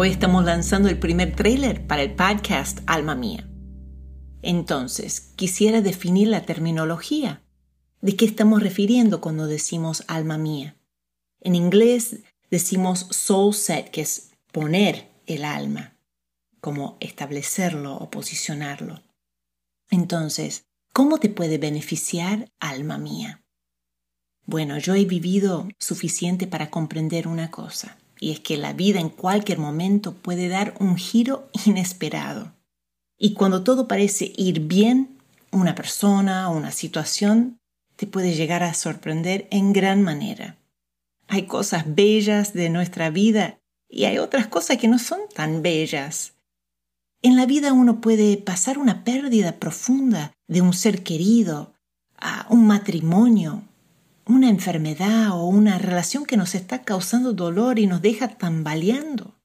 Hoy estamos lanzando el primer trailer para el podcast Alma Mía. Entonces, quisiera definir la terminología. ¿De qué estamos refiriendo cuando decimos alma mía? En inglés decimos soul set, que es poner el alma, como establecerlo o posicionarlo. Entonces, ¿cómo te puede beneficiar alma mía? Bueno, yo he vivido suficiente para comprender una cosa y es que la vida en cualquier momento puede dar un giro inesperado. Y cuando todo parece ir bien, una persona o una situación te puede llegar a sorprender en gran manera. Hay cosas bellas de nuestra vida y hay otras cosas que no son tan bellas. En la vida uno puede pasar una pérdida profunda de un ser querido, a un matrimonio, una enfermedad o una relación que nos está causando dolor y nos deja tambaleando.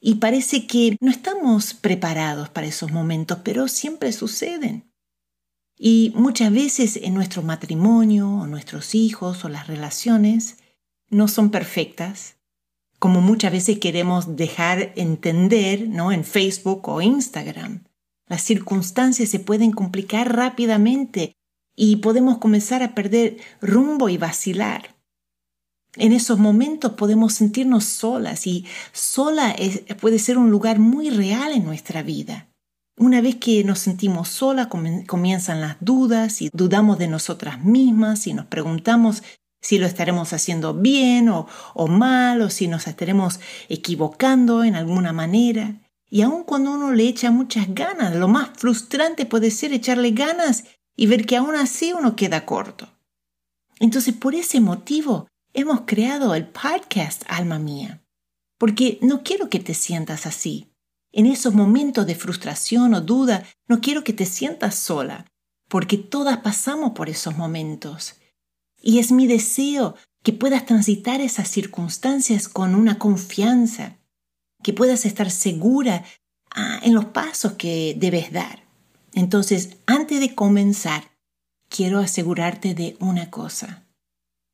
Y parece que no estamos preparados para esos momentos, pero siempre suceden. Y muchas veces en nuestro matrimonio o nuestros hijos o las relaciones no son perfectas, como muchas veces queremos dejar entender ¿no? en Facebook o Instagram. Las circunstancias se pueden complicar rápidamente y podemos comenzar a perder rumbo y vacilar. En esos momentos podemos sentirnos solas y sola puede ser un lugar muy real en nuestra vida. Una vez que nos sentimos solas comienzan las dudas y dudamos de nosotras mismas y nos preguntamos si lo estaremos haciendo bien o, o mal o si nos estaremos equivocando en alguna manera. Y aun cuando uno le echa muchas ganas, lo más frustrante puede ser echarle ganas y ver que aún así uno queda corto. Entonces, por ese motivo, hemos creado el podcast Alma Mía, porque no quiero que te sientas así. En esos momentos de frustración o duda, no quiero que te sientas sola, porque todas pasamos por esos momentos. Y es mi deseo que puedas transitar esas circunstancias con una confianza, que puedas estar segura ah, en los pasos que debes dar. Entonces, antes de comenzar, quiero asegurarte de una cosa.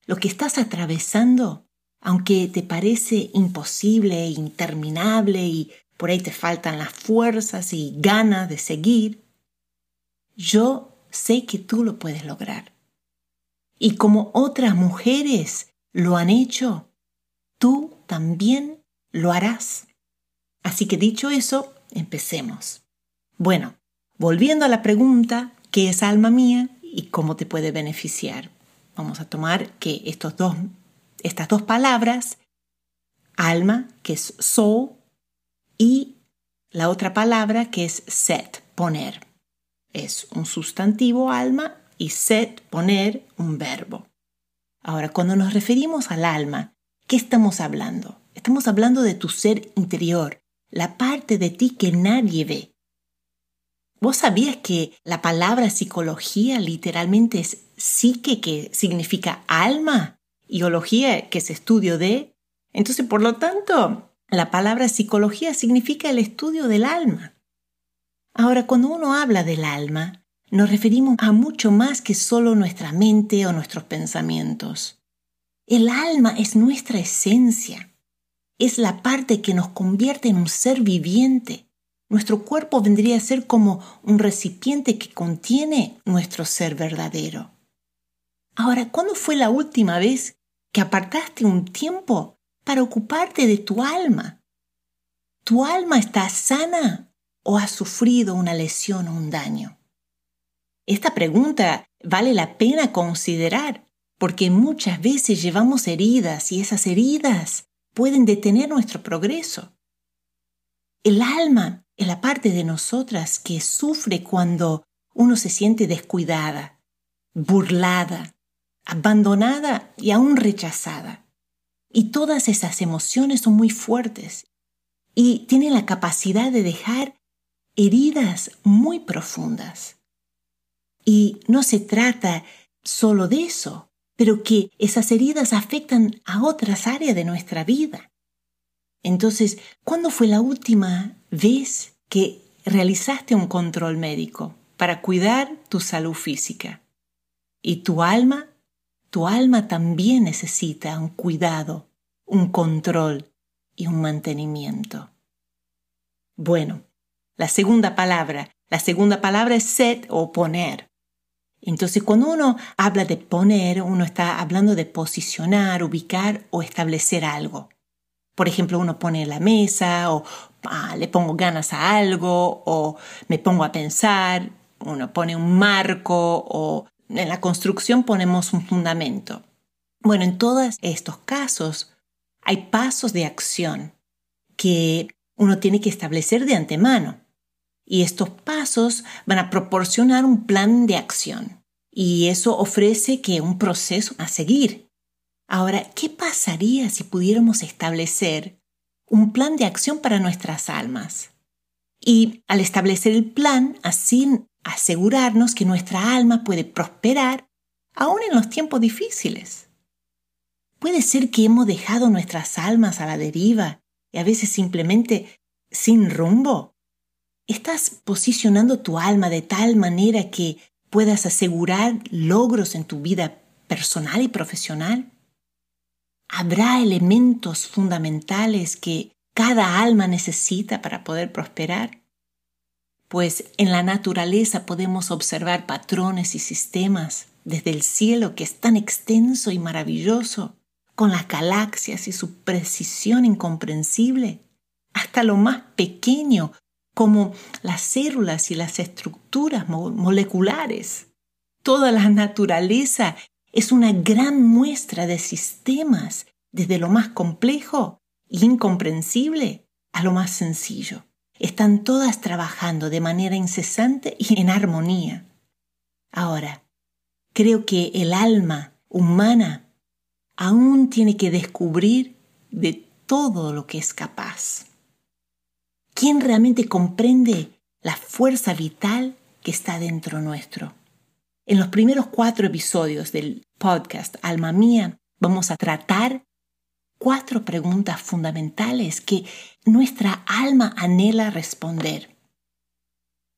Lo que estás atravesando, aunque te parece imposible interminable y por ahí te faltan las fuerzas y ganas de seguir, yo sé que tú lo puedes lograr. Y como otras mujeres lo han hecho, tú también lo harás. Así que dicho eso, empecemos. Bueno, Volviendo a la pregunta, ¿qué es alma mía y cómo te puede beneficiar? Vamos a tomar que estos dos, estas dos palabras, alma, que es soul, y la otra palabra que es set, poner. Es un sustantivo alma y set, poner, un verbo. Ahora, cuando nos referimos al alma, ¿qué estamos hablando? Estamos hablando de tu ser interior, la parte de ti que nadie ve, ¿Vos sabías que la palabra psicología literalmente es psique, que significa alma, y ología, que es estudio de? Entonces, por lo tanto, la palabra psicología significa el estudio del alma. Ahora, cuando uno habla del alma, nos referimos a mucho más que solo nuestra mente o nuestros pensamientos. El alma es nuestra esencia, es la parte que nos convierte en un ser viviente nuestro cuerpo vendría a ser como un recipiente que contiene nuestro ser verdadero. Ahora, ¿cuándo fue la última vez que apartaste un tiempo para ocuparte de tu alma? ¿Tu alma está sana o ha sufrido una lesión o un daño? Esta pregunta vale la pena considerar porque muchas veces llevamos heridas y esas heridas pueden detener nuestro progreso. El alma es la parte de nosotras que sufre cuando uno se siente descuidada, burlada, abandonada y aún rechazada. Y todas esas emociones son muy fuertes y tienen la capacidad de dejar heridas muy profundas. Y no se trata solo de eso, pero que esas heridas afectan a otras áreas de nuestra vida. Entonces, ¿cuándo fue la última vez que realizaste un control médico para cuidar tu salud física? Y tu alma, tu alma también necesita un cuidado, un control y un mantenimiento. Bueno, la segunda palabra, la segunda palabra es set o poner. Entonces, cuando uno habla de poner, uno está hablando de posicionar, ubicar o establecer algo. Por ejemplo, uno pone la mesa o ah, le pongo ganas a algo o me pongo a pensar, uno pone un marco o en la construcción ponemos un fundamento. Bueno, en todos estos casos hay pasos de acción que uno tiene que establecer de antemano. Y estos pasos van a proporcionar un plan de acción. Y eso ofrece que un proceso a seguir. Ahora, ¿qué pasaría si pudiéramos establecer un plan de acción para nuestras almas? Y al establecer el plan, así asegurarnos que nuestra alma puede prosperar aún en los tiempos difíciles. Puede ser que hemos dejado nuestras almas a la deriva y a veces simplemente sin rumbo. ¿Estás posicionando tu alma de tal manera que puedas asegurar logros en tu vida personal y profesional? ¿Habrá elementos fundamentales que cada alma necesita para poder prosperar? Pues en la naturaleza podemos observar patrones y sistemas desde el cielo que es tan extenso y maravilloso, con las galaxias y su precisión incomprensible, hasta lo más pequeño como las células y las estructuras moleculares. Toda la naturaleza es una gran muestra de sistemas, desde lo más complejo e incomprensible a lo más sencillo. Están todas trabajando de manera incesante y en armonía. Ahora, creo que el alma humana aún tiene que descubrir de todo lo que es capaz. ¿Quién realmente comprende la fuerza vital que está dentro nuestro? En los primeros cuatro episodios del podcast Alma Mía vamos a tratar cuatro preguntas fundamentales que nuestra alma anhela responder.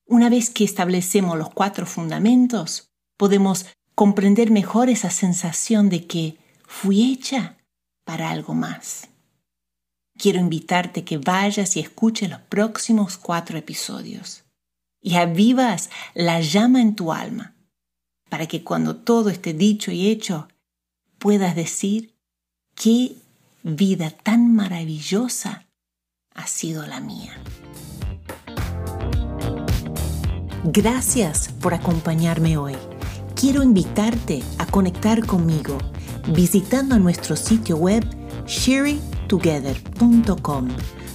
Una vez que establecemos los cuatro fundamentos, podemos comprender mejor esa sensación de que fui hecha para algo más. Quiero invitarte que vayas y escuches los próximos cuatro episodios y avivas la llama en tu alma para que cuando todo esté dicho y hecho, puedas decir, qué vida tan maravillosa ha sido la mía. Gracias por acompañarme hoy. Quiero invitarte a conectar conmigo visitando nuestro sitio web sherrytogether.com.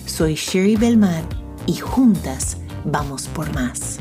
Soy Sherry Belmar y juntas vamos por más.